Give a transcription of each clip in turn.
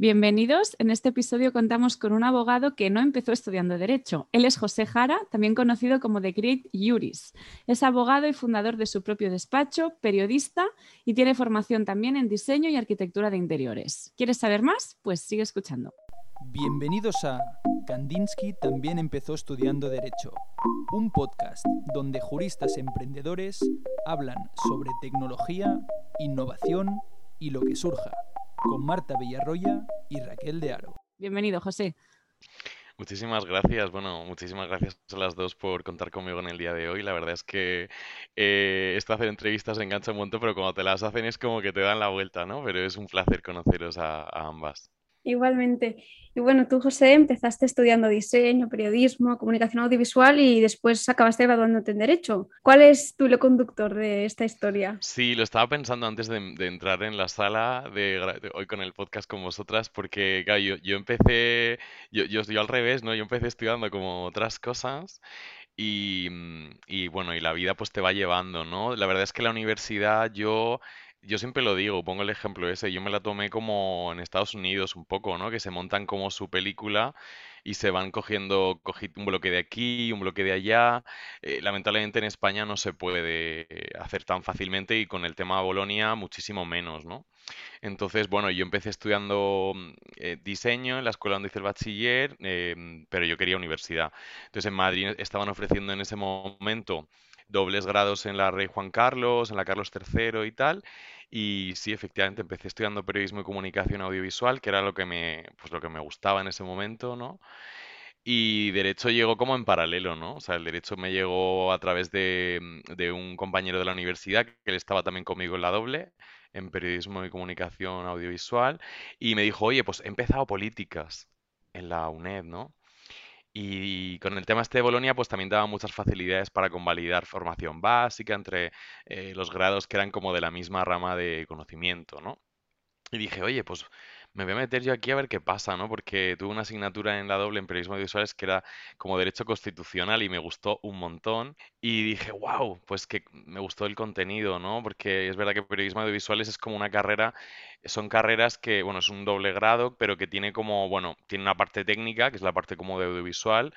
Bienvenidos. En este episodio contamos con un abogado que no empezó estudiando Derecho. Él es José Jara, también conocido como The Great Juris. Es abogado y fundador de su propio despacho, periodista y tiene formación también en diseño y arquitectura de interiores. ¿Quieres saber más? Pues sigue escuchando. Bienvenidos a Kandinsky también empezó estudiando Derecho, un podcast donde juristas emprendedores hablan sobre tecnología, innovación y lo que surja con Marta Villarroya y Raquel de Aro. Bienvenido, José. Muchísimas gracias. Bueno, muchísimas gracias a las dos por contar conmigo en el día de hoy. La verdad es que eh, esto hacer entrevistas engancha un montón, pero cuando te las hacen es como que te dan la vuelta, ¿no? Pero es un placer conoceros a ambas. Igualmente. Y bueno, tú, José, empezaste estudiando diseño, periodismo, comunicación audiovisual y después acabaste graduándote en Derecho. ¿Cuál es tu hilo conductor de esta historia? Sí, lo estaba pensando antes de, entrar en la sala de, hoy con el podcast con vosotras, porque yo, empecé, yo, yo, al revés, ¿no? Yo empecé estudiando como otras cosas. Y, y bueno, y la vida pues te va llevando, ¿no? La verdad es que la universidad yo yo siempre lo digo, pongo el ejemplo ese, yo me la tomé como en Estados Unidos un poco, ¿no? Que se montan como su película y se van cogiendo un bloque de aquí, un bloque de allá. Eh, lamentablemente en España no se puede hacer tan fácilmente y con el tema Bolonia muchísimo menos, ¿no? Entonces, bueno, yo empecé estudiando mm, eh, diseño en la escuela donde hice el bachiller, em, pero yo quería universidad. Entonces en Madrid estaban ofreciendo en ese momento dobles grados en la Rey Juan Carlos, en la Carlos III y tal. Y sí, efectivamente, empecé estudiando periodismo y comunicación audiovisual, que era lo que me, pues lo que me gustaba en ese momento, ¿no? Y derecho llegó como en paralelo, ¿no? O sea, el derecho me llegó a través de, de un compañero de la universidad, que él estaba también conmigo en la doble, en periodismo y comunicación audiovisual, y me dijo, oye, pues he empezado políticas en la UNED, ¿no? Y con el tema este de Bolonia, pues también daba muchas facilidades para convalidar formación básica entre eh, los grados que eran como de la misma rama de conocimiento, ¿no? Y dije, oye, pues me voy a meter yo aquí a ver qué pasa, ¿no? Porque tuve una asignatura en la doble en periodismo audiovisuales que era como derecho constitucional y me gustó un montón. Y dije, wow, pues que me gustó el contenido, ¿no? Porque es verdad que periodismo audiovisuales es como una carrera, son carreras que, bueno, es un doble grado, pero que tiene como, bueno, tiene una parte técnica, que es la parte como de audiovisual,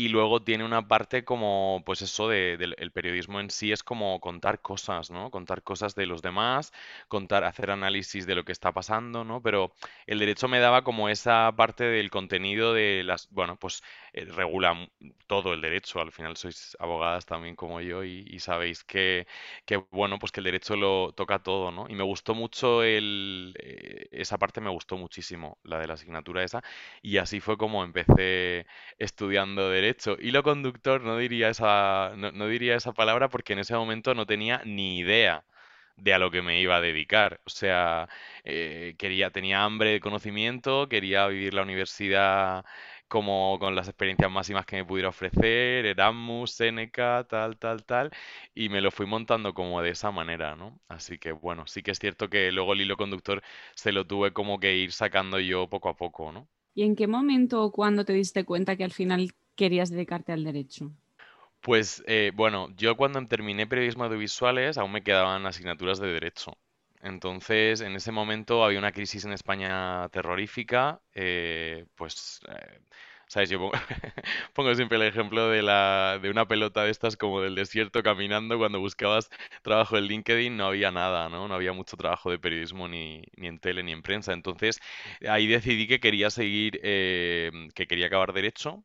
y luego tiene una parte como, pues eso, de, del el periodismo en sí es como contar cosas, ¿no? Contar cosas de los demás, contar, hacer análisis de lo que está pasando, ¿no? Pero el derecho me daba como esa parte del contenido de las, bueno, pues eh, regula todo el derecho. Al final sois abogadas también como yo y, sabéis que, que, bueno, pues que el derecho lo toca todo, ¿no? Y me gustó mucho el, eh, esa parte, me gustó muchísimo, la de la asignatura esa. Y así fue como empecé estudiando derecho hecho. Hilo conductor, no diría esa, no, diría esa palabra porque en ese momento no tenía ni idea de a lo que me iba a dedicar. O sea, eh, quería, tenía hambre de conocimiento, quería vivir la universidad como con las experiencias máximas que me pudiera ofrecer, Erasmus, Seneca, tal, tal, tal, y me lo fui montando como de esa manera, ¿no? Así que bueno, sí que es cierto que luego el hilo conductor se lo tuve como que ir sacando yo poco a poco, ¿no? ¿Y en qué momento o cuándo te diste cuenta que al final querías dedicarte al derecho? Pues eh, bueno, yo cuando terminé periodismo audiovisuales aún me quedaban asignaturas de derecho. Entonces, en ese momento había una crisis en España terrorífica, eh, pues, eh, ¿sabes? Yo pongo, siempre el ejemplo de, la, de una pelota de estas como del desierto caminando, cuando buscabas trabajo en LinkedIn no había nada, ¿no? No había mucho trabajo de periodismo ni, ni en tele ni en prensa. Entonces, ahí decidí que quería seguir, que quería acabar derecho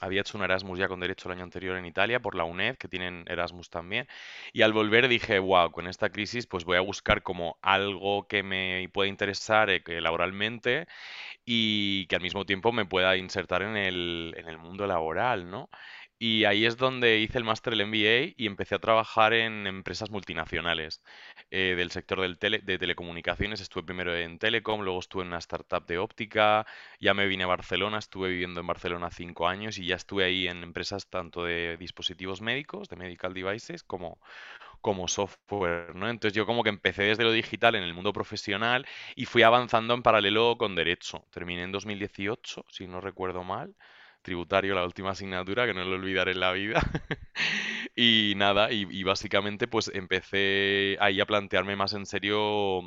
había hecho un Erasmus ya con derecho el año anterior en Italia por la UNED, que tienen Erasmus también. Y al volver dije, wow, con esta crisis pues voy a buscar como algo que me pueda interesar eh, laboralmente y que al mismo tiempo me pueda insertar en el, en el mundo laboral, ¿no? Y ahí es donde hice el máster del MBA y empecé a trabajar en empresas multinacionales eh, del sector del tele, de telecomunicaciones. Estuve primero en Telecom, luego estuve en una startup de óptica, ya me vine a Barcelona, estuve viviendo en Barcelona cinco años y ya estuve ahí en empresas tanto de dispositivos médicos, de medical devices, como, como software, ¿no? Entonces yo como que empecé desde lo digital en el mundo profesional y fui avanzando en paralelo con derecho. Terminé en 2018, si no recuerdo mal tributario, la última asignatura, que no lo olvidaré en la vida. y nada, y, básicamente pues empecé ahí a plantearme más en serio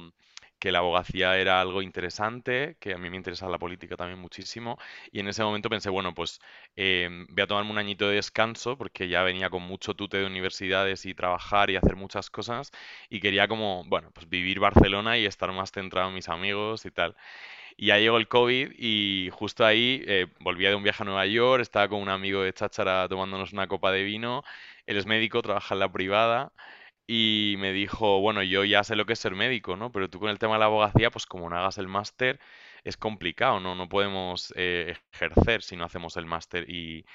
que la abogacía era algo interesante, que a mí me interesa la política también muchísimo, y en ese momento pensé, bueno, pues em, voy a tomarme un añito de descanso, porque ya venía con mucho tute de universidades y trabajar y hacer muchas cosas, y quería como, bueno, pues vivir Barcelona y estar más centrado en mis amigos y tal. Y ya llegó el COVID y justo ahí eh, volvía de un viaje a Nueva York, estaba con un amigo de Cháchara tomándonos una copa de vino, él es médico, trabaja en la privada y me dijo, bueno, yo ya sé lo que es ser médico, ¿no? Pero tú con el tema de la abogacía, pues como no hagas el máster, es complicado, ¿no? No podemos eh, ejercer si no hacemos el máster y,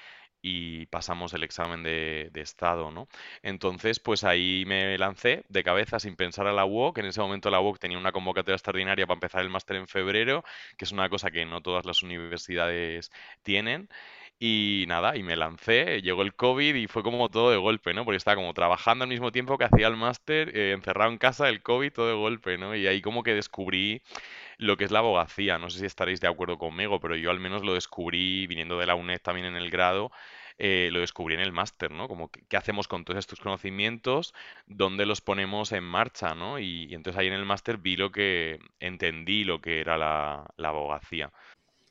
y pasamos el examen de, estado, ¿no? Entonces, pues ahí me lancé de cabeza sin pensar a la UOC. En ese momento la UOC tenía una convocatoria extraordinaria para empezar el máster en febrero, que es una cosa que no todas las universidades tienen. Y nada, y me lancé, llegó el COVID y fue como todo de golpe, ¿no? Porque estaba como trabajando al mismo tiempo que hacía el máster, eh, encerrado en casa, el COVID, todo de golpe, ¿no? Y ahí como que descubrí lo que es la abogacía. No sé si estaréis de acuerdo conmigo, pero yo al menos lo descubrí viniendo de la UNED también en el grado. Eh, lo descubrí en el máster, ¿no? Como qué hacemos con todos estos conocimientos, dónde los ponemos en marcha, ¿no? Y, entonces ahí en el máster vi lo que entendí lo que era la, abogacía.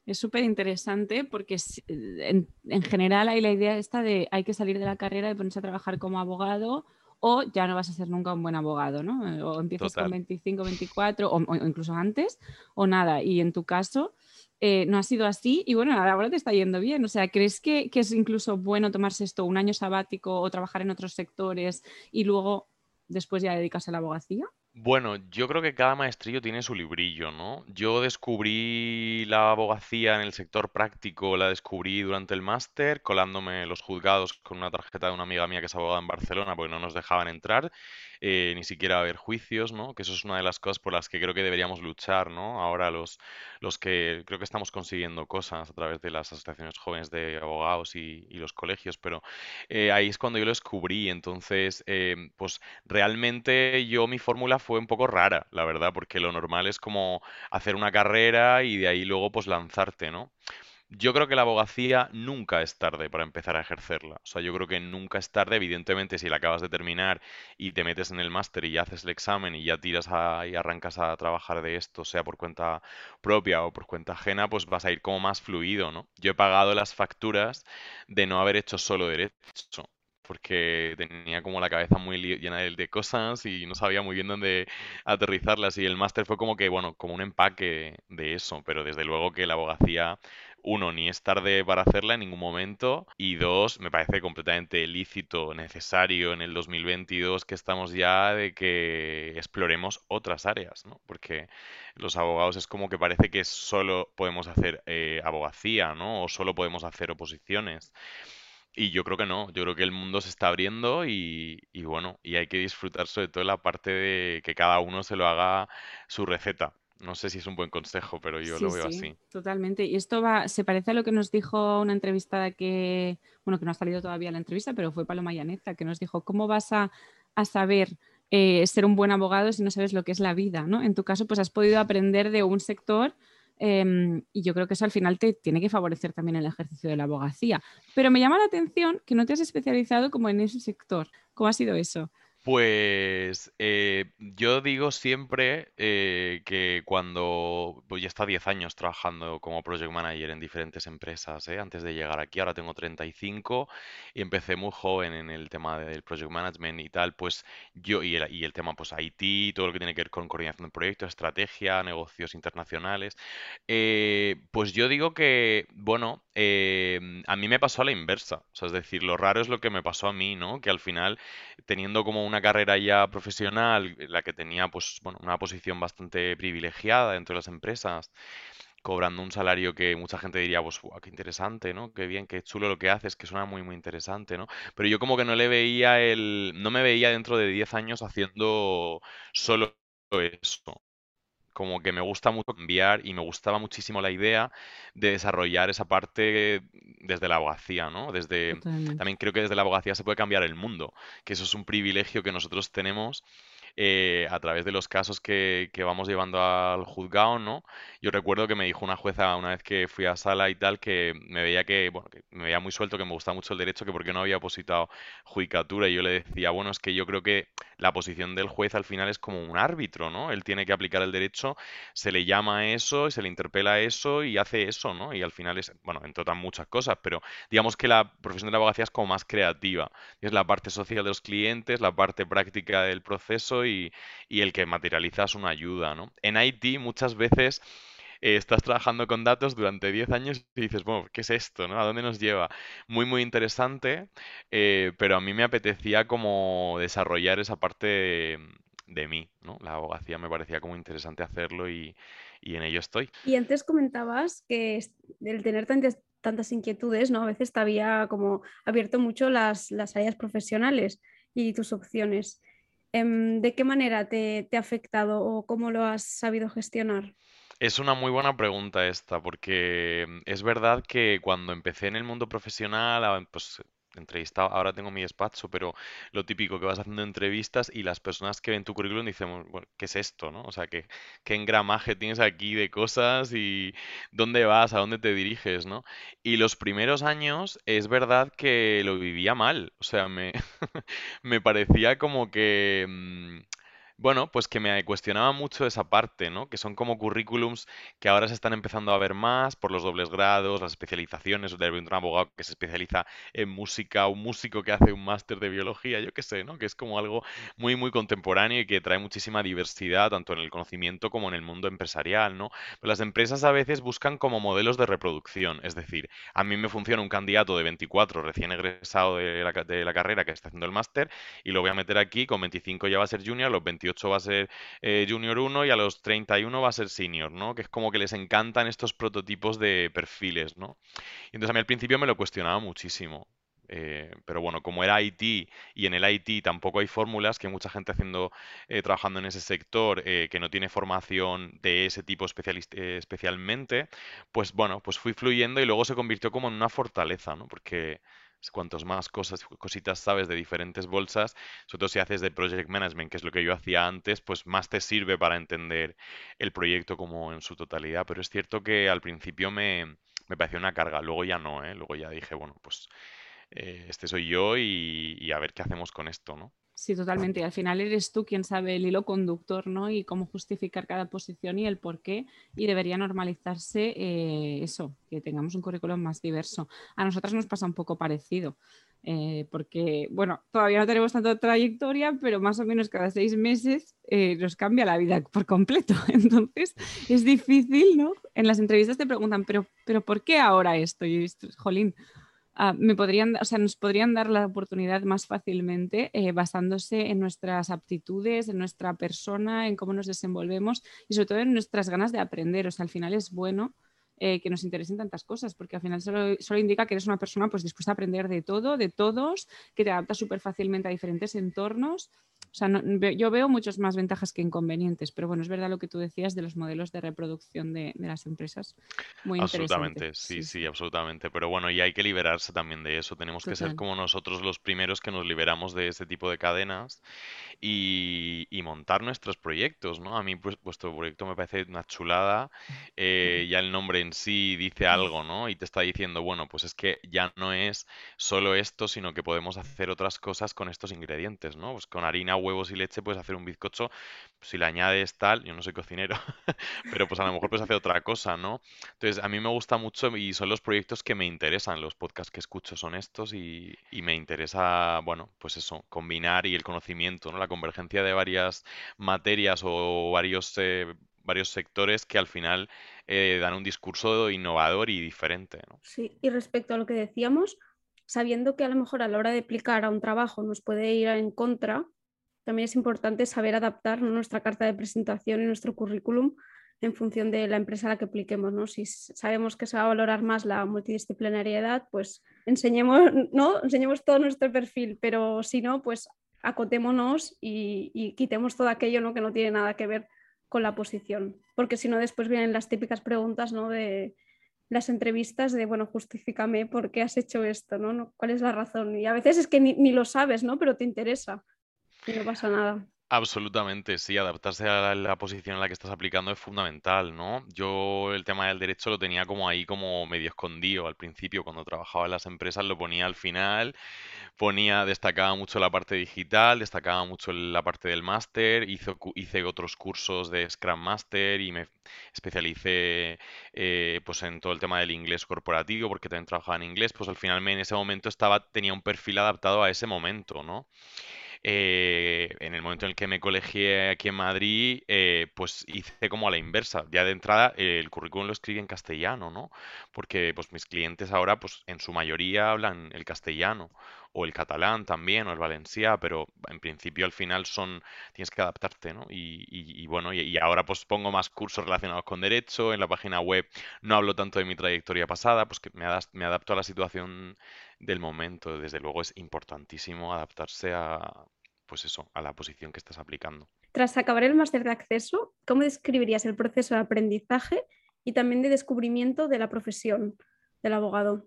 Es súper interesante porque en, en, general hay la idea esta de hay que salir de la carrera y ponerse a trabajar como abogado o ya no vas a ser nunca un buen abogado, ¿no? Eh, o empiezas con 25, 24 o, incluso antes o nada. Y en tu caso eh, no ha sido así y bueno, ahora te está yendo bien. O sea, ¿crees que, que es incluso bueno tomarse esto un año sabático o trabajar en otros sectores y luego después ya dedicarse a la abogacía? Bueno, yo creo que cada maestrillo tiene su librillo, ¿no? Yo descubrí la abogacía en el sector práctico, la descubrí durante el máster, colándome los juzgados con una tarjeta de una amiga mía que es abogada en Barcelona, porque no nos dejaban entrar. Eh, ni siquiera haber juicios, ¿no? Que eso es una de las cosas por las que creo que deberíamos luchar, ¿no? Ahora los, los que creo que estamos consiguiendo cosas a través de las asociaciones jóvenes de abogados y, los colegios, pero eh, ahí es cuando yo lo descubrí, entonces, eh, pues realmente yo mi fórmula fue un poco rara, la verdad, porque lo normal es como hacer una carrera y de ahí luego pues lanzarte, ¿no? Yo creo que la abogacía nunca es tarde para empezar a ejercerla. O sea, yo creo que nunca es tarde, evidentemente, si la acabas de terminar y te metes en el máster y ya haces el examen y ya tiras y arrancas a trabajar de esto, sea por cuenta propia o por cuenta ajena, pues vas a ir como más fluido, ¿no? Yo he pagado las facturas de no haber hecho solo derecho porque tenía como la cabeza muy llena de, cosas y no sabía muy bien dónde aterrizarlas y el máster fue como que, bueno, como un empaque de eso, pero desde luego que la abogacía uno, ni es tarde para hacerla en ningún momento. Y dos, me parece completamente lícito, necesario en el 2022 que estamos ya de que exploremos otras áreas, ¿no? Porque los abogados es como que parece que solo podemos hacer eh, abogacía, ¿no? O solo podemos hacer oposiciones. Y yo creo que no, yo creo que el mundo se está abriendo y, y bueno, y hay que disfrutar sobre todo la parte de que cada uno se lo haga su receta. No sé si es un buen consejo, pero yo lo veo así. Totalmente. Y esto va, se parece a lo que nos dijo una entrevistada que, bueno, que no ha salido todavía la entrevista, pero fue Paloma Llaneza, que nos dijo, ¿cómo vas a, saber eh, ser un buen abogado si no sabes lo que es la vida? ¿no? En tu caso, pues has podido aprender de un sector em, y yo creo que eso al final te tiene que favorecer también el ejercicio de la abogacía. Pero me llama la atención que no te has especializado como en ese sector. ¿Cómo ha sido eso? Pues eh, yo digo siempre eh, que cuando pues ya está 10 años trabajando como project manager en diferentes empresas, ¿eh? antes de llegar aquí, ahora tengo 35 y empecé muy joven en el tema del project management y tal, pues yo y el, y el tema pues IT, todo lo que tiene que ver con coordinación de proyectos, estrategia, negocios internacionales, pues yo digo que, bueno, a mí me pasó a la inversa, o sea, es decir, lo raro es lo que me pasó a mí, ¿no? Que al final, teniendo como una carrera ya profesional, la que tenía pues bueno, una posición bastante privilegiada dentro de las empresas, cobrando un salario que mucha gente diría, pues, qué interesante, ¿no? Qué bien, qué chulo lo que haces, que suena muy, muy interesante, ¿no? Pero yo como que no le veía el, no me veía dentro de 10 años haciendo solo eso como que me gusta mucho cambiar y me gustaba muchísimo la idea de desarrollar esa parte desde la abogacía, ¿no? Desde, también creo que desde la abogacía se puede cambiar el mundo, que eso es un privilegio que nosotros tenemos eh, a través de los casos que, vamos llevando al juzgado, ¿no? Yo recuerdo que me dijo una jueza una vez que fui a sala y tal, que me veía que, bueno, que me veía muy suelto, que me gustaba mucho el derecho, que porque no había positado judicatura. Y yo le decía, bueno, es que yo creo que la posición del juez al final es como un árbitro, ¿no? Él tiene que aplicar el derecho, se le llama a eso, se le interpela a eso y hace eso, ¿no? Y al final es, bueno, entre otras muchas cosas, pero digamos que la profesión de la abogacía es como más creativa. Es la parte social de los clientes, la parte práctica del proceso y, el que materializa es una ayuda, ¿no? En IT muchas veces eh, estás trabajando con datos durante 10 años y dices, bueno, ¿qué es esto? ¿no? ¿A dónde nos lleva? Muy, muy interesante, eh, pero a mí me apetecía como desarrollar esa parte de, mí, ¿no? La abogacía me parecía como interesante hacerlo y, y en ello estoy. Y antes comentabas que el tener tantas, tantas inquietudes, ¿no? A veces te había como abierto mucho las, las áreas profesionales y tus opciones. Em, ¿De qué manera te, te ha afectado o cómo lo has sabido gestionar? Es una muy buena pregunta esta, porque es verdad que cuando empecé en el mundo profesional, pues entrevistado, ahora tengo mi despacho, pero lo típico que vas haciendo entrevistas y las personas que ven tu currículum dicen, bueno, ¿qué es esto, no? O sea, ¿qué, qué engramaje tienes aquí de cosas y dónde vas, a dónde te diriges, ¿no? Y los primeros años es verdad que lo vivía mal, o sea, me, me parecía como que... Mm, bueno, pues que me cuestionaba mucho esa parte, ¿no? Que son como currículums que ahora se están empezando a ver más por los dobles grados, las especializaciones, de un abogado que se especializa en música, un músico que hace un máster de biología, yo qué sé, ¿no? Que es como algo muy, muy contemporáneo y que trae muchísima diversidad, tanto en el conocimiento como en el mundo empresarial, ¿no? Pero las empresas a veces buscan como modelos de reproducción, es decir, a mí me funciona un candidato de 24 recién egresado de la, de la carrera que está haciendo el máster y lo voy a meter aquí, con 25 ya va a ser junior, los 20 va a ser eh, Junior 1 y a los 31 va a ser Senior, ¿no? Que es como que les encantan estos prototipos de perfiles, ¿no? Y entonces a mí al principio me lo cuestionaba muchísimo. Eh, pero bueno, como era IT y en el IT tampoco hay fórmulas, que hay mucha gente haciendo, eh, trabajando en ese sector que no tiene formación de ese tipo especialmente, pues bueno, pues fui fluyendo y luego se convirtió como en una fortaleza, ¿no? Porque cuantos más cosas, cositas sabes de diferentes bolsas, sobre todo si haces de project management, que es lo que yo hacía antes, pues más te sirve para entender el proyecto como en su totalidad. Pero es cierto que al principio me, me pareció una carga, luego ya no, ¿eh? Luego ya dije, bueno, pues eh, este soy yo y a ver qué hacemos con esto, ¿no? Sí, totalmente. Y al final eres tú quien sabe el hilo conductor, ¿no? Y cómo justificar cada posición y el por qué. Y debería normalizarse eh, eso, que tengamos un currículum más diverso. A nosotras nos pasa un poco parecido. Eh, porque, bueno, todavía no tenemos tanta trayectoria, pero más o menos cada seis meses eh, nos cambia la vida por completo. Entonces, es difícil, ¿no? En las entrevistas te preguntan, pero, pero ¿por qué ahora esto? Y esto, jolín, Ah, me podrían, o sea, nos podrían dar la oportunidad más fácilmente eh, basándose en nuestras aptitudes, en nuestra persona, en cómo nos desenvolvemos y sobre todo en nuestras ganas de aprender. O sea, al final es bueno eh, que nos interesen tantas cosas, porque al final solo, solo, indica que eres una persona pues, dispuesta a aprender de todo, de todos, que te adapta súper fácilmente a diferentes entornos o sea, yo veo muchas más ventajas que inconvenientes, pero bueno, es verdad lo que tú decías de los modelos de reproducción de, las empresas. Muy absolutamente, sí, sí, absolutamente. Pero bueno, y hay que liberarse también de eso. Tenemos que ser como nosotros los primeros que nos liberamos de este tipo de cadenas y, montar nuestros proyectos, ¿no? A mí pues, vuestro proyecto me parece una chulada. Eh, ya el nombre en sí dice algo, ¿no? Y te está diciendo, bueno, pues es que ya no es solo esto, sino que podemos hacer otras cosas con estos ingredientes, ¿no? Pues con harina huevos y leche puedes hacer un bizcocho, si le añades tal, yo no soy cocinero, pero pues a lo mejor puedes hacer otra cosa, ¿no? Entonces, a mí me gusta mucho y son los proyectos que me interesan, los podcasts que escucho son estos y, me interesa, bueno, pues eso, combinar y el conocimiento, ¿no? La convergencia de varias materias o varios... Eh, varios sectores que al final eh, dan un discurso innovador y diferente. Sí, y respecto a lo que decíamos, sabiendo que a lo mejor a la hora de aplicar a un trabajo nos puede ir en contra, también es importante saber adaptar nuestra carta de presentación y nuestro currículum en función de la empresa a la que apliquemos. ¿no? Si sabemos que se va a valorar más la multidisciplinariedad, pues enseñemos, ¿no? enseñemos todo nuestro perfil, pero si no, pues acotémonos y, quitemos todo aquello ¿no? que no tiene nada que ver con la posición, porque si no después vienen las típicas preguntas ¿no? de las entrevistas de, bueno, justifícame por qué has hecho esto, ¿no? ¿Cuál es la razón? Y a veces es que ni, ni lo sabes, ¿no? Pero te interesa. Y no pasa nada. Absolutamente, sí, adaptarse a la, posición en la que estás aplicando es fundamental, ¿no? Yo el tema del derecho lo tenía como ahí como medio escondido al principio, cuando trabajaba en las empresas lo ponía al final, ponía, destacaba mucho la parte digital, destacaba mucho la parte del máster, hice, hice otros cursos de Scrum Master y me especialicé eh, pues en todo el tema del inglés corporativo, porque también trabajaba en inglés, pues al final me, en ese momento estaba, tenía un perfil adaptado a ese momento, ¿no? Eh, en el momento en el que me colegié aquí en Madrid, eh, pues hice como a la inversa. Ya de entrada el currículum lo escribí en castellano, ¿no? Porque pues mis clientes ahora, pues en su mayoría hablan el castellano o el catalán también o el valenciá, pero en principio al final son tienes que adaptarte, ¿no? Y, bueno, y, ahora pues pongo más cursos relacionados con derecho, en la página web no hablo tanto de mi trayectoria pasada, pues que me adapto a la situación del momento. Desde luego es importantísimo adaptarse a, pues eso, a la posición que estás aplicando. Tras acabar el máster de acceso, ¿cómo describirías el proceso de aprendizaje y también de descubrimiento de la profesión del abogado?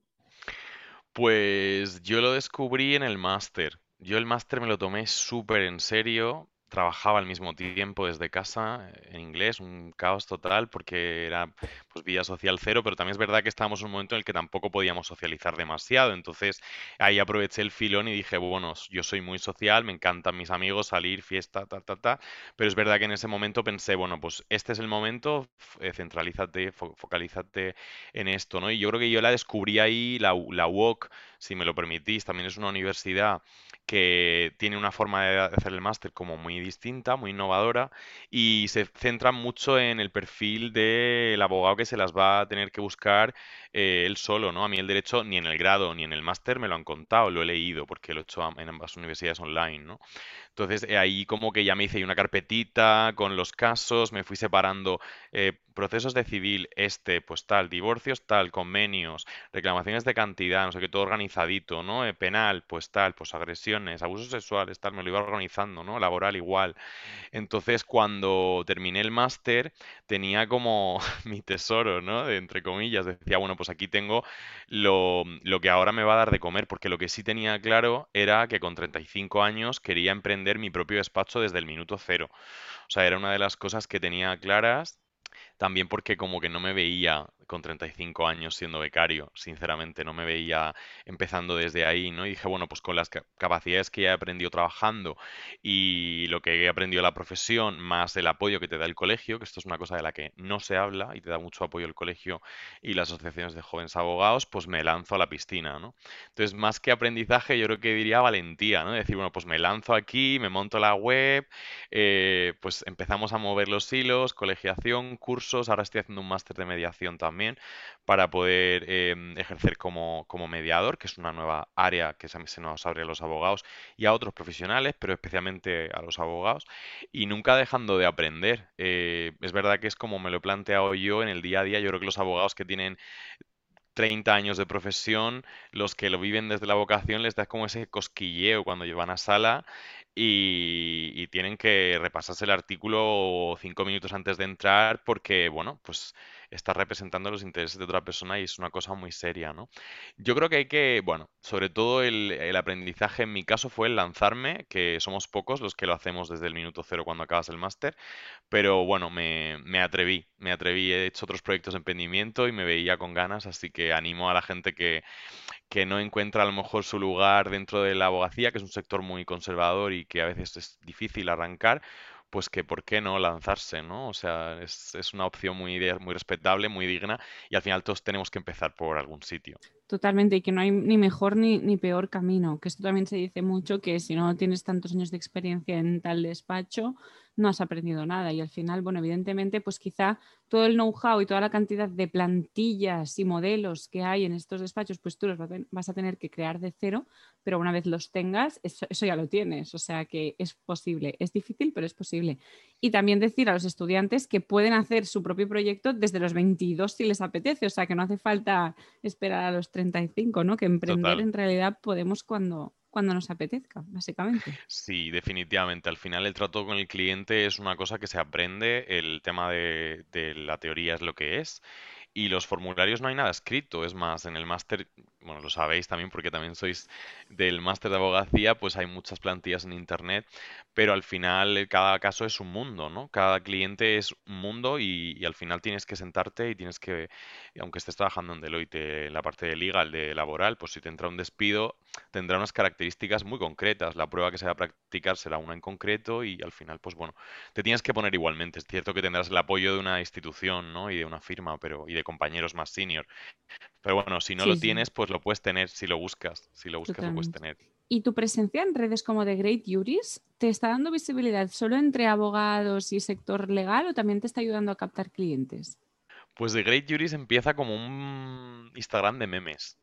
Pues yo lo descubrí en el máster. Yo el máster me lo tomé súper en serio trabajaba al mismo tiempo desde casa en inglés, un caos total porque era pues vida social cero, pero también es verdad que estábamos en un momento en el que tampoco podíamos socializar demasiado, entonces ahí aproveché el filón y dije, bueno, yo soy muy social, me encantan mis amigos, salir, fiesta, ta, ta, ta, pero es verdad que en ese momento pensé, bueno, pues este es el momento, eh, centralízate, focalízate en esto, ¿no? Y yo creo que yo la descubrí ahí, la, la UOC, si me lo permitís, también es una universidad que tiene una forma de hacer el máster como muy distinta, muy innovadora, y se centra mucho en el perfil del abogado que se las va a tener que buscar eh, él solo, ¿no? A mí el derecho ni en el grado ni en el máster me lo han contado, lo he leído porque lo he hecho en ambas universidades online, ¿no? Entonces eh, ahí como que ya me hice una carpetita con los casos, me fui separando eh, procesos de civil, este, pues tal, divorcios tal, convenios, reclamaciones de cantidad, no sé qué, todo organizadito, ¿no? Eh, penal, pues tal, pues agresiones, abusos sexuales, tal, me lo iba organizando, ¿no? Laboral igual. Entonces cuando terminé el máster tenía como mi tesoro, ¿no? De, entre comillas, decía, bueno, pues aquí tengo lo, lo que ahora me va a dar de comer, porque lo que sí tenía claro era que con 35 años quería emprender mi propio despacho desde el minuto cero. O sea, era una de las cosas que tenía claras, también porque como que no me veía con 35 años siendo becario, sinceramente, no me veía empezando desde ahí, ¿no? Y dije, bueno, pues con las capacidades que ya he aprendido trabajando y lo que he aprendido en la profesión, más el apoyo que te da el colegio, que esto es una cosa de la que no se habla y te da mucho apoyo el colegio y las asociaciones de jóvenes abogados, pues me lanzo a la piscina, ¿no? Entonces, más que aprendizaje, yo creo que diría valentía, ¿no? Decir, bueno, pues me lanzo aquí, me monto la web, eh, pues empezamos a mover los hilos, colegiación, cursos, ahora estoy haciendo un máster de mediación también para poder em, ejercer como, mediador, que es una nueva área que se nos abre a los abogados y a otros profesionales, pero especialmente a los abogados, y nunca dejando de aprender. Eh, es verdad que es como me lo he planteado yo en el día a día, yo creo que los abogados que tienen 30 años de profesión, los que lo viven desde la vocación les da como ese cosquilleo cuando llevan a sala y, y, tienen que repasarse el artículo cinco minutos antes de entrar porque, bueno, pues estás representando los intereses de otra persona y es una cosa muy seria, ¿no? Yo creo que hay que, bueno, sobre todo el, aprendizaje en mi caso fue el lanzarme, que somos pocos los que lo hacemos desde el minuto cero cuando acabas el máster, pero bueno, me, me atreví, me atreví, he hecho otros proyectos de emprendimiento y me veía con ganas, así que animo a la gente que, que no encuentra a lo mejor su lugar dentro de la abogacía, que es un sector muy conservador y que a veces es difícil arrancar, pues que por qué no lanzarse, ¿no? O sea, es, es una opción muy, muy respetable, muy digna y al final todos tenemos que empezar por algún sitio. Totalmente, y que no hay ni mejor ni, ni, peor camino, que esto también se dice mucho, que si no tienes tantos años de experiencia en tal despacho, no has aprendido nada. Y al final, bueno, evidentemente, pues quizá todo el know-how y toda la cantidad de plantillas y modelos que hay en estos despachos, pues tú los vas a tener que crear de cero, pero una vez los tengas, eso, ya lo tienes. O sea que es posible. Es difícil, pero es posible. Y también decir a los estudiantes que pueden hacer su propio proyecto desde los 22 si les apetece. O sea que no hace falta esperar a los 35, ¿no? Que emprender en realidad podemos cuando, cuando nos apetezca, básicamente. Sí, definitivamente. Al final el trato con el cliente es una cosa que se aprende, el tema de, de la teoría es lo que es y los formularios no hay nada escrito. Es más, en el máster, bueno, lo sabéis también porque también sois del máster de abogacía, pues hay muchas plantillas en internet, pero al final eh, cada caso es un mundo, ¿no? Cada cliente es un mundo y, al final tienes que sentarte y tienes que, aunque estés trabajando en Deloitte, en la parte de legal, de laboral, pues si te entra un despido, tendrá unas características muy concretas. La prueba que se va a practicar será una en concreto y al final, pues bueno, te tienes que poner igualmente. Es cierto que tendrás el apoyo de una institución, ¿no? Y de una firma, pero y de compañeros más senior. Pero bueno, si no lo tienes, pues lo puedes tener si lo buscas. Si lo buscas, lo puedes tener. ¿Y tu presencia en redes como The Great Juris te está dando visibilidad solo entre abogados y sector legal o también te está ayudando a captar clientes? Pues The Great Juris empieza como un Instagram de memes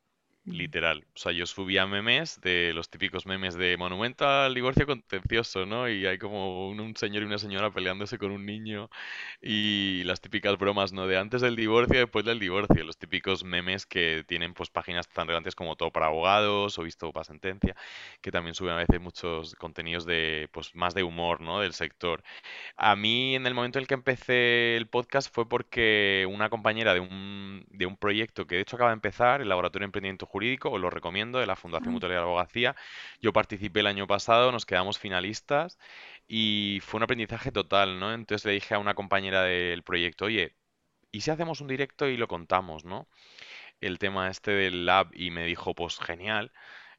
literal. O sea, yo subía memes de los típicos memes de monumento al divorcio contencioso, ¿no? Y hay como un, señor y una señora peleándose con un niño y las típicas bromas, ¿no? De antes del divorcio y después del divorcio. Los típicos memes que tienen pues páginas tan relevantes como Todo para Abogados o Visto para Sentencia, que también suben a veces muchos contenidos de, pues más de humor, ¿no? Del sector. A mí en el momento en el que empecé el podcast fue porque una compañera de un, de un proyecto que de hecho acaba de empezar, el Laboratorio de Emprendimiento Jurídico, os lo recomiendo, de la Fundación Mutual de Abogacía. Yo participé el año pasado, nos quedamos finalistas y fue un aprendizaje total, ¿no? Entonces le dije a una compañera del proyecto, oye, ¿y si hacemos un directo y lo contamos, ¿no? El tema este del lab y me dijo, pues genial.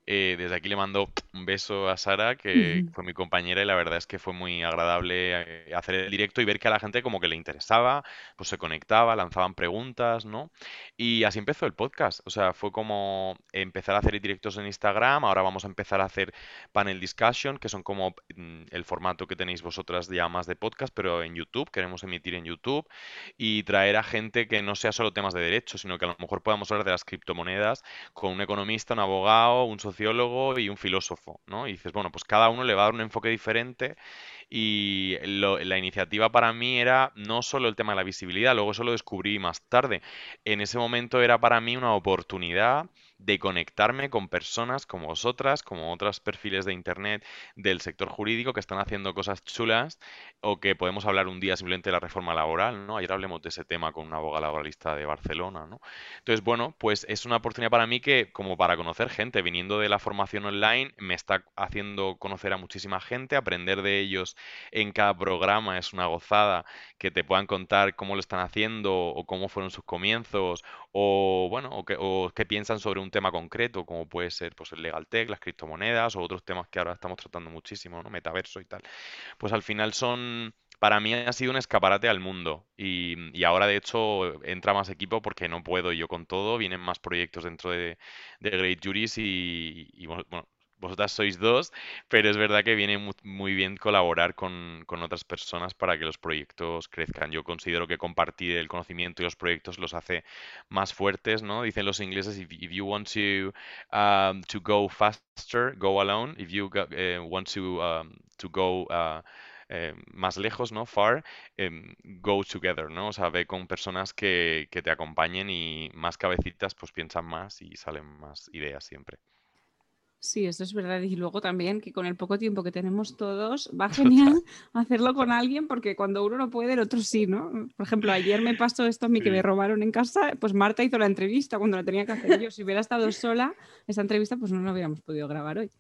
Eh, desde aquí le mando un beso a Sara, que fue mi compañera, y la verdad es que fue muy agradable eh, hacer el directo y ver que a la gente como que le interesaba, pues se conectaba, lanzaban preguntas, ¿no? Y así empezó el podcast. O sea, fue como empezar a hacer directos en Instagram, ahora vamos a empezar a hacer panel discussion, que son como mm, el formato que tenéis vosotras ya más de podcast, pero en YouTube, queremos emitir en YouTube, y traer a gente que no sea solo temas de derecho, sino que a lo mejor podamos hablar de las criptomonedas con un economista, un abogado, un sociólogo sociólogo y un filósofo, ¿no? Y dices, bueno, pues cada uno le va a dar un enfoque diferente y la iniciativa para mí era no solo el tema de la visibilidad, luego eso lo descubrí más tarde. En ese momento era para mí una oportunidad de conectarme con personas como vosotras, como otros perfiles de internet del sector jurídico que están haciendo cosas chulas o que podemos hablar un día simplemente de la reforma laboral, ¿no? Ayer hablemos de ese tema con una abogada laboralista de Barcelona, ¿no? Entonces, bueno, pues es una oportunidad para mí que, como para conocer gente, viniendo de la formación online, me está haciendo conocer a muchísima gente, aprender de ellos en cada programa es una gozada, que te puedan contar cómo lo están haciendo o cómo fueron sus comienzos o, bueno, o, que, o qué piensan sobre un tema concreto, como puede ser pues, el legal tech, las criptomonedas o otros temas que ahora estamos tratando muchísimo, ¿no? Metaverso y tal. Pues al final son para mí ha sido un escaparate al mundo y, ahora de hecho entra más equipo porque no puedo yo con todo, vienen más proyectos dentro de, Great Juris y, y, bueno, vosotras sois dos, pero es verdad que viene muy, bien colaborar con, con, otras personas para que los proyectos crezcan. Yo considero que compartir el conocimiento y los proyectos los hace más fuertes, ¿no? Dicen los ingleses, if, you want to, um, to go faster, go alone. If you uh, want to, um, to go... Uh, eh, más lejos, ¿no? Far, em, go together, ¿no? O sea, ve con personas que, que te acompañen y más cabecitas pues piensan más y salen más ideas siempre. Sí, eso es verdad. Y luego también que con el poco tiempo que tenemos todos, va genial hacerlo con alguien porque cuando uno no puede, el otro sí, ¿no? Por ejemplo, ayer me pasó esto a mí que me robaron en casa, pues Marta hizo la entrevista cuando la tenía que hacer yo. Si hubiera estado sola, esa entrevista pues no la hubiéramos podido grabar hoy.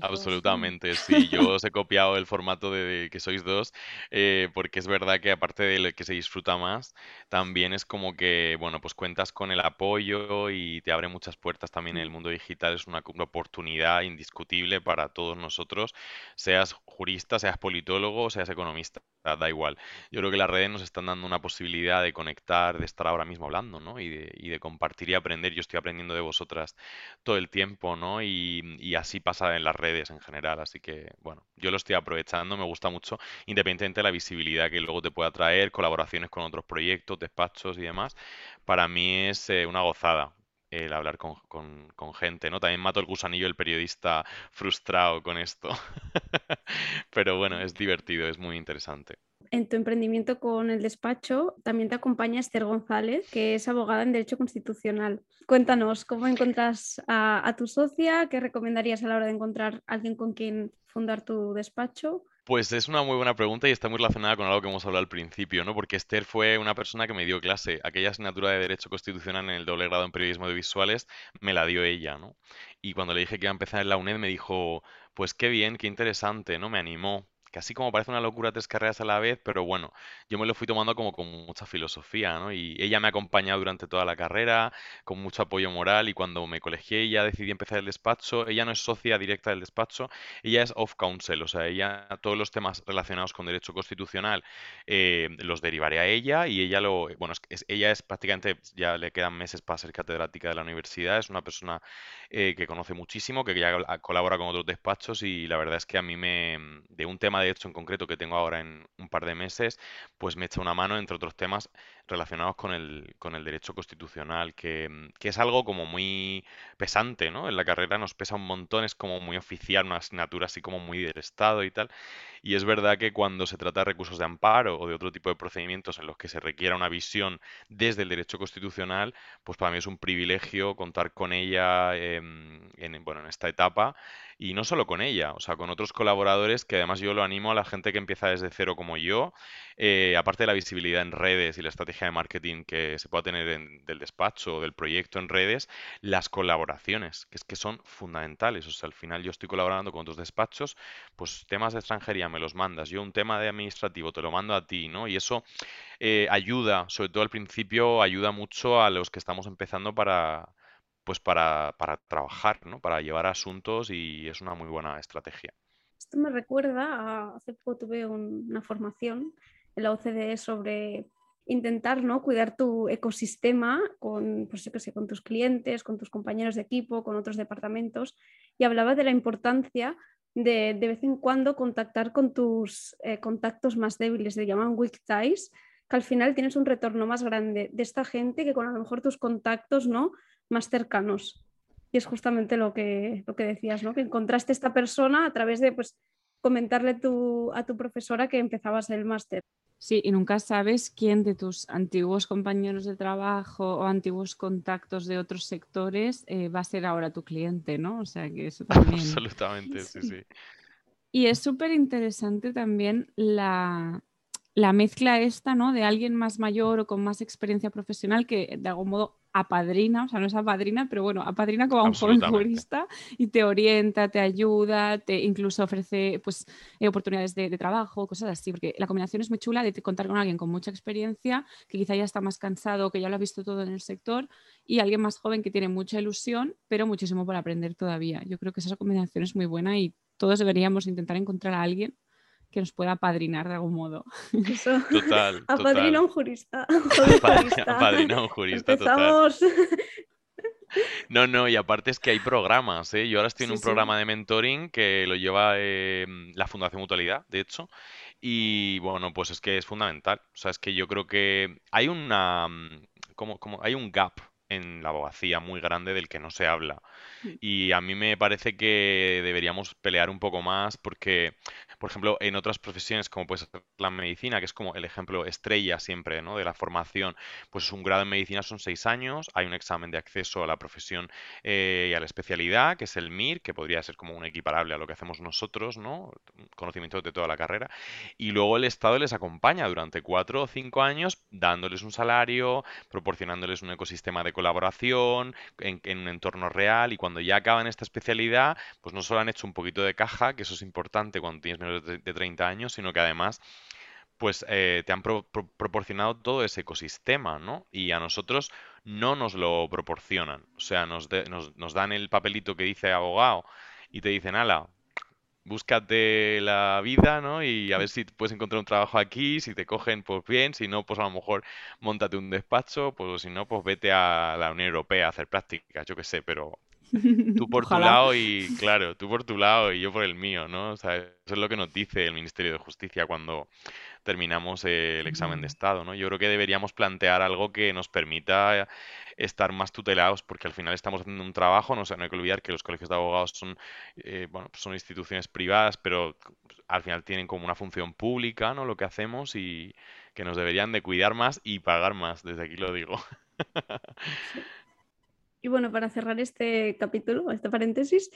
Absolutamente, sí. Yo os he copiado el formato de, que sois dos, eh, porque es verdad que aparte de que se disfruta más, también es como que, bueno, pues cuentas con el apoyo y te abre muchas puertas también en el mundo digital. Es una, oportunidad indiscutible para todos nosotros, seas jurista, seas politólogo, seas economista, da igual. Yo creo que las redes nos están dando una posibilidad de conectar, de estar ahora mismo hablando, ¿no? Y de, y de compartir y aprender. Yo estoy aprendiendo de vosotras todo el tiempo, ¿no? Y, así pasa en la redes en general. Así que, bueno, yo lo estoy aprovechando, me gusta mucho, independientemente de la visibilidad que luego te pueda traer, colaboraciones con otros proyectos, despachos y demás. Para mí es eh, una gozada el hablar con, con, gente, ¿no? También mato el gusanillo el periodista frustrado con esto. Pero bueno, es divertido, es muy interesante en tu emprendimiento con el despacho también te acompaña Esther González, que es abogada en Derecho Constitucional. Cuéntanos, ¿cómo encuentras a, tu socia? ¿Qué recomendarías a la hora de encontrar a alguien con quien fundar tu despacho? Pues es una muy buena pregunta y está muy relacionada con algo que hemos hablado al principio, ¿no? Porque Esther fue una persona que me dio clase. Aquella asignatura de Derecho Constitucional en el doble grado en Periodismo de Visuales me la dio ella, ¿no? Y cuando le dije que iba a empezar en la UNED me dijo, pues qué bien, qué interesante, ¿no? Me animó. Casi como parece una locura tres carreras a la vez, pero bueno, yo me lo fui tomando como con mucha filosofía, ¿no? Y ella me ha acompañado durante toda la carrera, con mucho apoyo moral, y cuando me colegié ya decidí empezar el despacho, ella no es socia directa del despacho, ella es off counsel, o sea, ella todos los temas relacionados con derecho constitucional eh, los derivaré a ella y ella lo, bueno, es, ella es prácticamente, ya le quedan meses para ser catedrática de la universidad, es una persona eh, que conoce muchísimo, que ya colabora con otros despachos y la verdad es que a mí me, de un tema de hecho en concreto que tengo ahora en un par de meses, pues me echa una mano, entre otros temas relacionados con el, con el derecho constitucional, que, que es algo como muy pesante, ¿no? En la carrera nos pesa un montón, es como muy oficial, una asignatura así como muy del Estado y tal. Y es verdad que cuando se trata de recursos de amparo o de otro tipo de procedimientos en los que se requiera una visión desde el derecho constitucional, pues para mí es un privilegio contar con ella em, en, bueno, en esta etapa y no solo con ella, o sea, con otros colaboradores que además yo lo animo a la gente que empieza desde cero como yo, eh, aparte de la visibilidad en redes y la estrategia de marketing que se pueda tener del despacho o del proyecto en redes, las colaboraciones, que es que son fundamentales. O sea, al final yo estoy colaborando con otros despachos, pues temas de extranjería me los mandas, yo un tema de administrativo te lo mando a ti, ¿no? Y eso eh, ayuda, sobre todo al principio, ayuda mucho a los que estamos empezando para pues para, para trabajar, ¿no? Para llevar asuntos y es una muy buena estrategia. Esto me recuerda a, hace poco tuve una formación en la OCDE sobre intentar ¿no? cuidar tu ecosistema con, pues, sé, con tus clientes, con tus compañeros de equipo, con otros departamentos, y hablaba de la importancia de de vez en cuando contactar con tus eh, contactos más débiles, le llaman weak ties, que al final tienes un retorno más grande de esta gente que con a lo mejor tus contactos ¿no? más cercanos. Y es justamente lo que, lo que decías, ¿no? que encontraste esta persona a través de pues, comentarle tu, a tu profesora que empezabas el máster. Sí, y nunca sabes quién de tus antiguos compañeros de trabajo o antiguos contactos de otros sectores eh, va a ser ahora tu cliente, ¿no? O sea que eso también. Absolutamente, sí, sí. Y es súper interesante también la, la mezcla esta, ¿no? De alguien más mayor o con más experiencia profesional que de algún modo apadrina, o sea, no es apadrina, pero bueno, apadrina como a un joven jurista y te orienta, te ayuda, te incluso ofrece pues eh, oportunidades de, trabajo, cosas así, porque la combinación es muy chula de contar con alguien con mucha experiencia, que quizá ya está más cansado, que ya lo ha visto todo en el sector, y alguien más joven que tiene mucha ilusión, pero muchísimo por aprender todavía. Yo creo que esa combinación es muy buena y todos deberíamos intentar encontrar a alguien que nos pueda apadrinar de algún modo. Eso. Total. Apadrina un jurista. Apadrina un jurista. Empezamos. No, no, y aparte es que hay programas, ¿eh? Yo ahora estoy en un programa de mentoring que lo lleva eh, la Fundación Mutualidad, de hecho, y bueno, pues es que es fundamental. O sea, es que yo creo que hay una, mm, como, como, hay un gap en la abogacía muy grande del que no se habla. Mm. Y a mí me parece que deberíamos pelear un poco más porque por ejemplo, en otras profesiones como puede ser la medicina, que es como el ejemplo estrella siempre ¿no? de la formación, pues un grado en medicina son seis años, hay un examen de acceso a la profesión eh, y a la especialidad, que es el MIR, que podría ser como un equiparable a lo que hacemos nosotros, ¿no? conocimiento de toda la carrera, y luego el Estado les acompaña durante cuatro o cinco años dándoles un salario, proporcionándoles un ecosistema de colaboración en, en un entorno real, y cuando ya acaban esta especialidad, pues no solo han hecho un poquito de caja, que eso es importante cuando tienes menos de, 30 años, sino que además pues eh, te han proporcionado todo ese ecosistema, ¿no? Y a nosotros no nos lo proporcionan. O sea, nos, dan el papelito que dice abogado y te dicen, ala, búscate la vida, ¿no? Y a ver si puedes encontrar un trabajo aquí, si te cogen, pues bien, si no, pues a lo mejor montate un despacho, pues si no, pues vete a la Unión Europea a hacer prácticas, yo qué sé, pero Tú por tu lado y, claro, tú por tu lado y yo por el mío, ¿no? O sea, eso es lo que nos dice el Ministerio de Justicia cuando terminamos el examen de Estado, ¿no? Yo creo que deberíamos plantear algo que nos permita estar más tutelados, porque al final estamos haciendo un trabajo, no, no hay que olvidar que los colegios de abogados son, eh, bueno, pues son instituciones privadas, pero al final tienen como una función pública, ¿no? Lo que hacemos y que nos deberían de cuidar más y pagar más, desde aquí lo digo. Y bueno, para cerrar este capítulo, este paréntesis,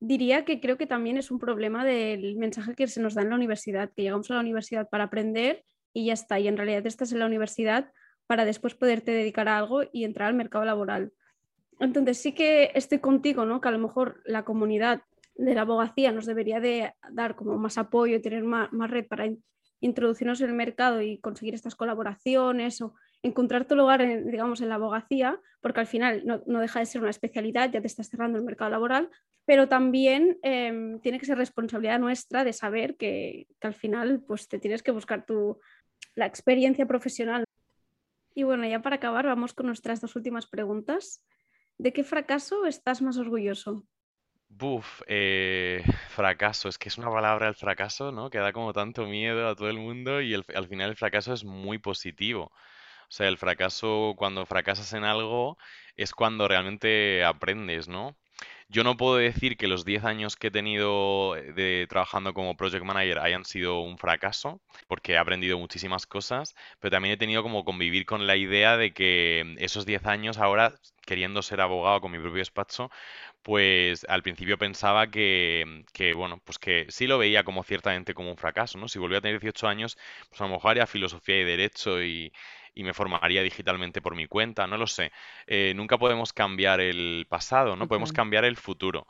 diría que creo que también es un problema del mensaje que se nos da en la universidad, que llegamos a la universidad para aprender y ya está. Y en realidad estás en la universidad para después poderte dedicar a algo y entrar al mercado laboral. Entonces sí que estoy contigo, ¿no? Que a lo mejor la comunidad de la abogacía nos debería de dar como más apoyo y tener más, más red para introducirnos en el mercado y conseguir estas colaboraciones encontrar tu lugar, en, digamos, en la abogacía, porque al final no, deja de ser una especialidad, ya te estás cerrando el mercado laboral, pero también em, tiene que ser responsabilidad nuestra de saber que, al final pues, te tienes que buscar tu, la experiencia profesional. Y bueno, ya para acabar, vamos con nuestras dos últimas preguntas. ¿De qué fracaso estás más orgulloso? Buf, eh, fracaso, es que es una palabra el fracaso, ¿no? Que da como tanto miedo a todo el mundo y al final el fracaso es muy positivo. O sea, el fracaso, cuando fracasas en algo, es cuando realmente aprendes, ¿no? Yo no puedo decir que los 10 años que he tenido eh, de, trabajando como project manager hayan sido un fracaso, porque he aprendido muchísimas cosas, pero también he tenido como convivir con la idea de que esos 10 años ahora, queriendo ser abogado con mi propio despacho, pues al principio pensaba que, que, bueno, pues que sí lo veía como ciertamente como un fracaso, ¿no? Si volvía a tener 18 años, pues a lo mejor haría filosofía y derecho y, y me formaría digitalmente por mi cuenta, no lo sé. Eh, nunca podemos cambiar el pasado, no podemos cambiar el futuro.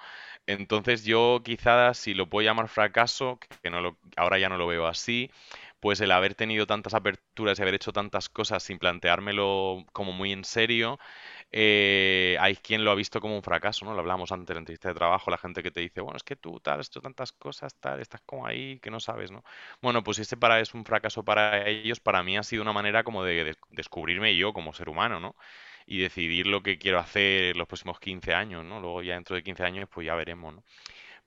Entonces yo quizás si lo puedo llamar fracaso, que no lo, ahora ya no lo veo así, pues el haber tenido tantas aperturas y haber hecho tantas cosas sin planteármelo como muy en serio, eh, hay quien lo ha visto como un fracaso, ¿no? Lo hablamos antes en la entrevista de trabajo, la gente que te dice, bueno, es que tú tal, has hecho tantas cosas, tal, estás como ahí, que no sabes, ¿no? Bueno, pues ese para es un fracaso para ellos, para mí ha sido una manera como de, descubrirme yo como ser humano, ¿no? Y decidir lo que quiero hacer los próximos 15 años, ¿no? Luego ya dentro de 15 años, pues ya veremos, ¿no?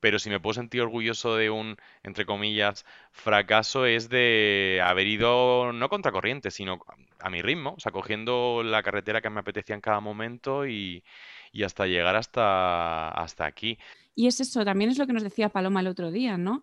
Pero si me puedo sentir orgulloso de un, entre comillas, fracaso es de haber ido no contracorriente, sino a mi ritmo, o sea, cogiendo la carretera que me apetecía en cada momento y, hasta llegar hasta, hasta aquí. Y es eso, también es lo que nos decía Paloma el otro día, ¿no?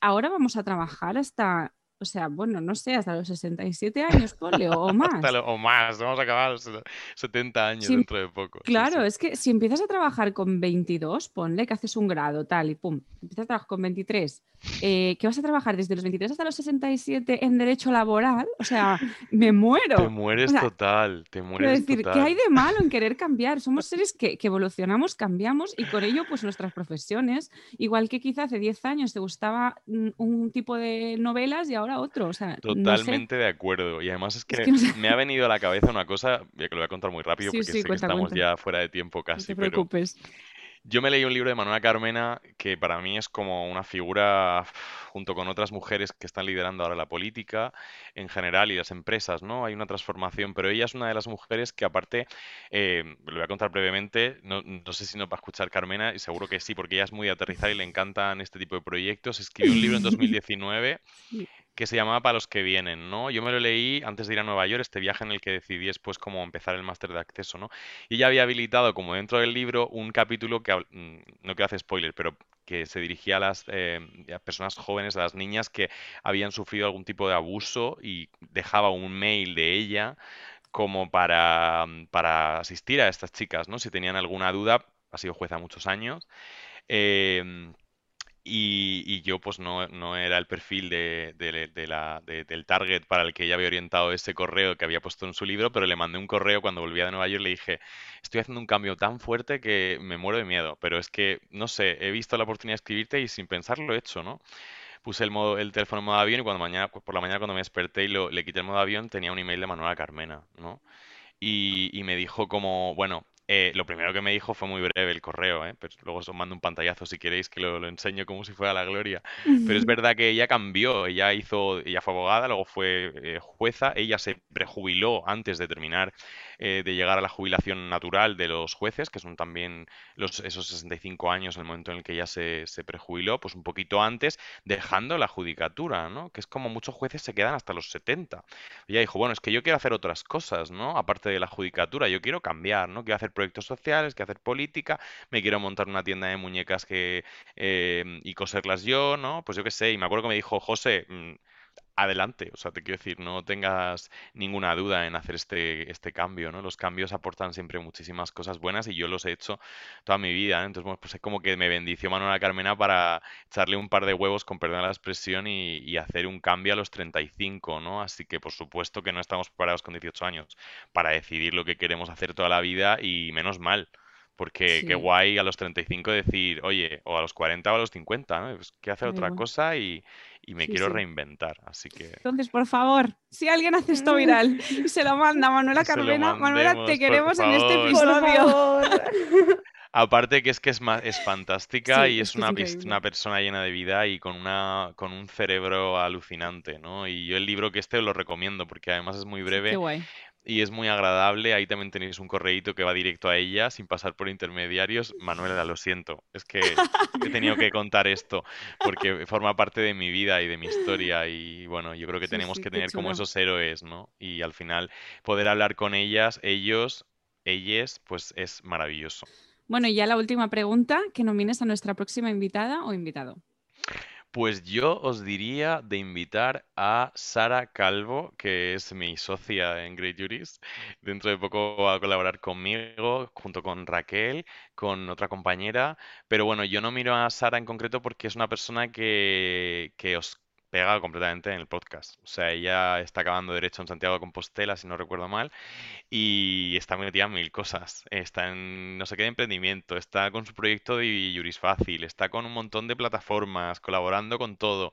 Ahora vamos a trabajar hasta o sea, bueno, no sé, hasta los 67 años, ponle, o más. o más, vamos a acabar los 70 años dentro de poco. Claro, es que si empiezas a trabajar con 22, ponle que haces un grado, tal, y pum, empiezas a trabajar con 23, eh, que vas a trabajar desde los 23 hasta los 67 en derecho laboral, o sea, me muero. Te mueres total, te mueres decir, ¿qué hay de malo en querer cambiar? Somos seres que, evolucionamos, cambiamos, y con ello, pues nuestras profesiones, igual que quizá hace 10 años te gustaba mm, un tipo de novelas y ahora otro. Totalmente de acuerdo. Y además es que, me ha venido a la cabeza una cosa, ya que lo voy a contar muy rápido porque sé que estamos ya fuera de tiempo casi. No te preocupes. Yo me leí un libro de Manuela Carmena que para mí es como una figura, junto con otras mujeres que están liderando ahora la política en general y las empresas, ¿no? Hay una transformación, pero ella es una de las mujeres que aparte, eh, lo voy a contar brevemente, no, no, sé si no va a escuchar Carmena, y seguro que sí, porque ella es muy aterrizada y le encantan este tipo de proyectos. Escribió un libro en 2019 que se llamaba Para los que vienen, ¿no? Yo me lo leí antes de ir a Nueva York, este viaje en el que decidí después cómo empezar el máster de acceso, ¿no? Y ya había habilitado como dentro del libro un capítulo que, mm, no quiero hacer spoiler, pero que se dirigía a las eh, personas jóvenes, a las niñas que habían sufrido algún tipo de abuso y dejaba un mail de ella como para, mm, para asistir a estas chicas, ¿no? Si tenían alguna duda, ha sido jueza muchos años. Eh, y, yo pues no, no, era el perfil de, la, del target para el que ella había orientado ese correo que había puesto en su libro, pero le mandé un correo cuando volvía de Nueva York y le dije, estoy haciendo un cambio tan fuerte que me muero de miedo, pero es que, no sé, he visto la oportunidad de escribirte y sin pensarlo he hecho, ¿no? Puse el, modo, el teléfono en modo avión y cuando mañana, por la mañana cuando me desperté y lo, le quité el modo avión tenía un email de Manuela Carmena, ¿no? Y, y, me dijo como, bueno, eh, lo primero que me dijo fue muy breve el correo, ¿eh? Pero luego os mando un pantallazo si queréis que lo, enseño como si fuera la gloria. Pero es verdad que ella cambió, ella hizo, ella fue abogada, luego fue eh, jueza, ella se prejubiló antes de terminar eh, de llegar a la jubilación natural de los jueces, que son también los, esos 65 años, el momento en el que ella se, se prejubiló, pues un poquito antes, dejando la judicatura, ¿no? Que es como muchos jueces se quedan hasta los 70. Ella dijo, bueno, es que yo quiero hacer otras cosas, ¿no? Aparte de la judicatura, yo quiero cambiar, ¿no? Quiero hacer proyectos sociales, quiero hacer política, me quiero montar una tienda de muñecas que, eh, y coserlas yo, ¿no? Pues yo qué sé, y me acuerdo que me dijo, José, mm, adelante. O sea, te quiero decir, no tengas ninguna duda en hacer este, este cambio, ¿no? Los cambios aportan siempre muchísimas cosas buenas y yo los he hecho toda mi vida. ¿eh? Entonces, bueno, pues es como que me bendició Manuela Carmena para echarle un par de huevos, con perdón la expresión, y, y hacer un cambio a los 35, ¿no? Así que, por supuesto que no estamos preparados con 18 años para decidir lo que queremos hacer toda la vida y menos mal. Porque qué guay a los 35 decir, oye, o a los 40 o a los 50, ¿no? Pues que hacer otra cosa y, me quiero reinventar. Así que. Entonces, por favor, si alguien hace esto viral y se lo manda a Manuela Carmena, Manuela, te queremos en este episodio. Aparte que es que es, es fantástica y es, una, una, persona llena de vida y con, una, con un cerebro alucinante, ¿no? Y yo el libro que este lo recomiendo porque además es muy breve. Y es muy agradable. Ahí también tenéis un correíto que va directo a ella sin pasar por intermediarios. Manuela, lo siento, es que he tenido que contar esto porque forma parte de mi vida y de mi historia y bueno, yo creo que tenemos que tener como esos héroes, ¿no? Y al final poder hablar con ellas, ellos, ellas, pues es maravilloso. Bueno, y ya la última pregunta, que nomines a nuestra próxima invitada o invitado. Pues yo os diría de invitar a Sara Calvo, que es mi socia en Great Juris. Dentro de poco va a colaborar conmigo, junto con Raquel, con otra compañera. Pero bueno, yo no miro a Sara en concreto porque es una persona que, que os completamente en el podcast. O sea, ella está acabando Derecho en Santiago de Compostela, si no recuerdo mal, y está metida en mil cosas. Está en no sé qué de emprendimiento, está con su proyecto de Juris Fácil, está con un montón de plataformas, colaborando con todo.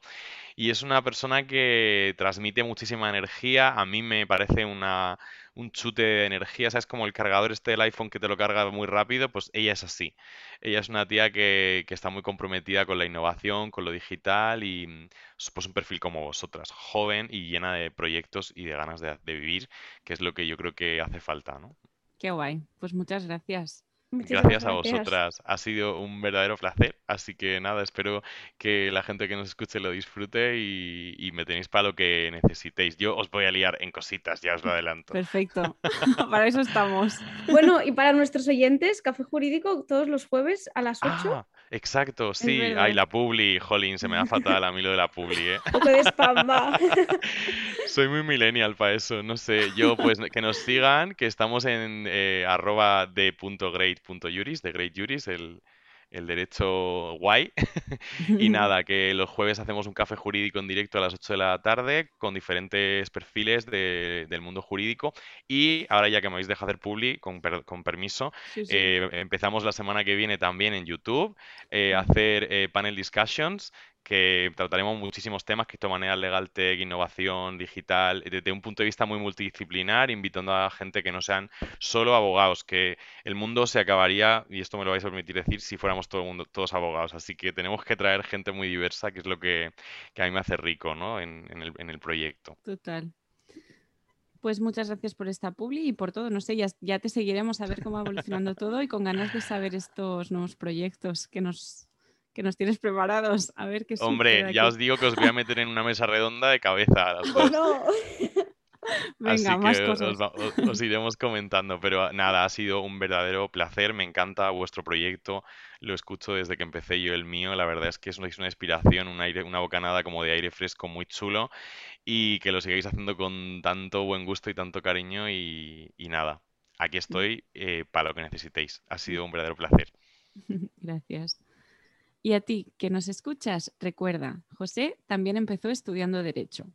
Y es una persona que transmite muchísima energía. A mí me parece una un chute de energía, ¿sabes? Como el cargador este del iPhone que te lo carga muy rápido, pues ella es así. Ella es una tía que, está muy comprometida con la innovación, con lo digital y mm, pues un perfil como vosotras, joven y llena de proyectos y de ganas de, de vivir, que es lo que yo creo que hace falta, ¿no? Qué guay. Pues muchas gracias gracias, a vosotras. Ha sido un verdadero placer. Así que nada, espero que la gente que nos escuche lo disfrute y, me tenéis para lo que necesitéis. Yo os voy a liar en cositas, ya os lo adelanto. Perfecto. para eso estamos. Bueno, y para nuestros oyentes, Café Jurídico todos los jueves a las 8. Ah, exacto, sí. Ay, la publi, jolín, se me da fatal a mí lo de la publi, ¿eh? de spam, Soy muy millennial para eso, no sé. Yo, pues, que nos sigan, que estamos en eh, arroba de punto great juris, de Great Juris, el, derecho guay. y nada, que los jueves hacemos un café jurídico en directo a las 8 de la tarde con diferentes perfiles del mundo jurídico. Y ahora ya que me habéis dejado hacer publi, con, con permiso, eh, empezamos la semana que viene también en YouTube eh, a hacer eh, panel discussions que trataremos muchísimos temas, criptomonedas, legal tech, innovación digital, desde un punto de vista muy multidisciplinar, invitando a gente que no sean solo abogados, que el mundo se acabaría, y esto me lo vais a permitir decir, si fuéramos todo mundo, todos abogados. Así que tenemos que traer gente muy diversa, que es lo que, a mí me hace rico ¿no? en, el, en el proyecto. Total. Pues muchas gracias por esta publi y por todo. No sé, ya, ya te seguiremos a ver cómo va evolucionando todo y con ganas de saber estos nuevos proyectos que nos que nos tienes preparados. A ver qué Hombre, ya os digo que os voy a meter en una mesa redonda de cabeza a las Venga, más cosas. Os, iremos comentando, pero nada, ha sido un verdadero placer, me encanta vuestro proyecto, lo escucho desde que empecé yo el mío, la verdad es que es una, inspiración, un aire, una bocanada como de aire fresco muy chulo y que lo sigáis haciendo con tanto buen gusto y tanto cariño y, nada, aquí estoy eh, para lo que necesitéis, ha sido un verdadero placer. Gracias. Y a ti que nos escuchas, recuerda, José también empezó estudiando Derecho.